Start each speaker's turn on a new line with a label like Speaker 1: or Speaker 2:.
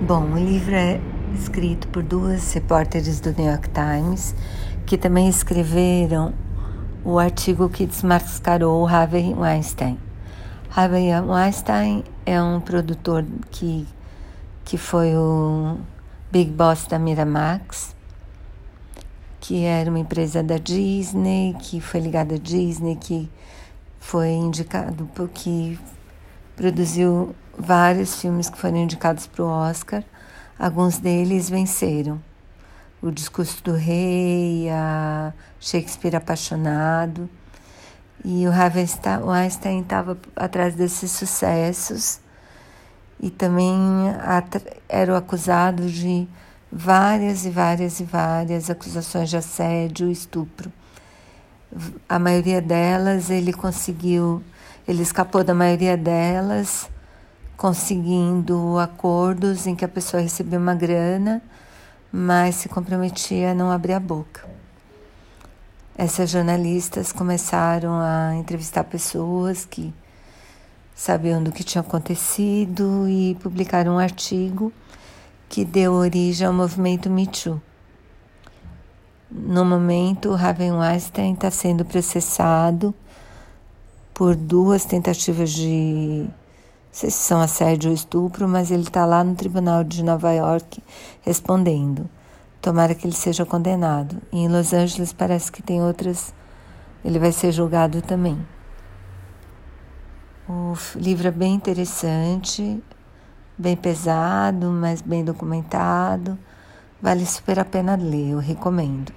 Speaker 1: Bom, o livro é escrito por duas repórteres do New York Times que também escreveram o artigo que desmascarou Harvey Weinstein. Harvey Weinstein é um produtor que, que foi o big boss da Miramax, que era uma empresa da Disney, que foi ligada à Disney, que foi indicado porque produziu vários filmes que foram indicados para o Oscar. Alguns deles venceram. O Discurso do Rei, a Shakespeare Apaixonado. E o Harvey Weinstein estava atrás desses sucessos e também era o acusado de várias e várias e várias acusações de assédio e estupro. A maioria delas ele conseguiu, ele escapou da maioria delas conseguindo acordos em que a pessoa recebia uma grana, mas se comprometia a não abrir a boca. Essas jornalistas começaram a entrevistar pessoas que sabiam do que tinha acontecido e publicaram um artigo que deu origem ao movimento Me Too. No momento, Raven Weinstein está sendo processado por duas tentativas de se são assédio ou estupro, mas ele está lá no tribunal de Nova York respondendo. Tomara que ele seja condenado. E em Los Angeles parece que tem outras. Ele vai ser julgado também. O livro é bem interessante, bem pesado, mas bem documentado. Vale super a pena ler, eu recomendo.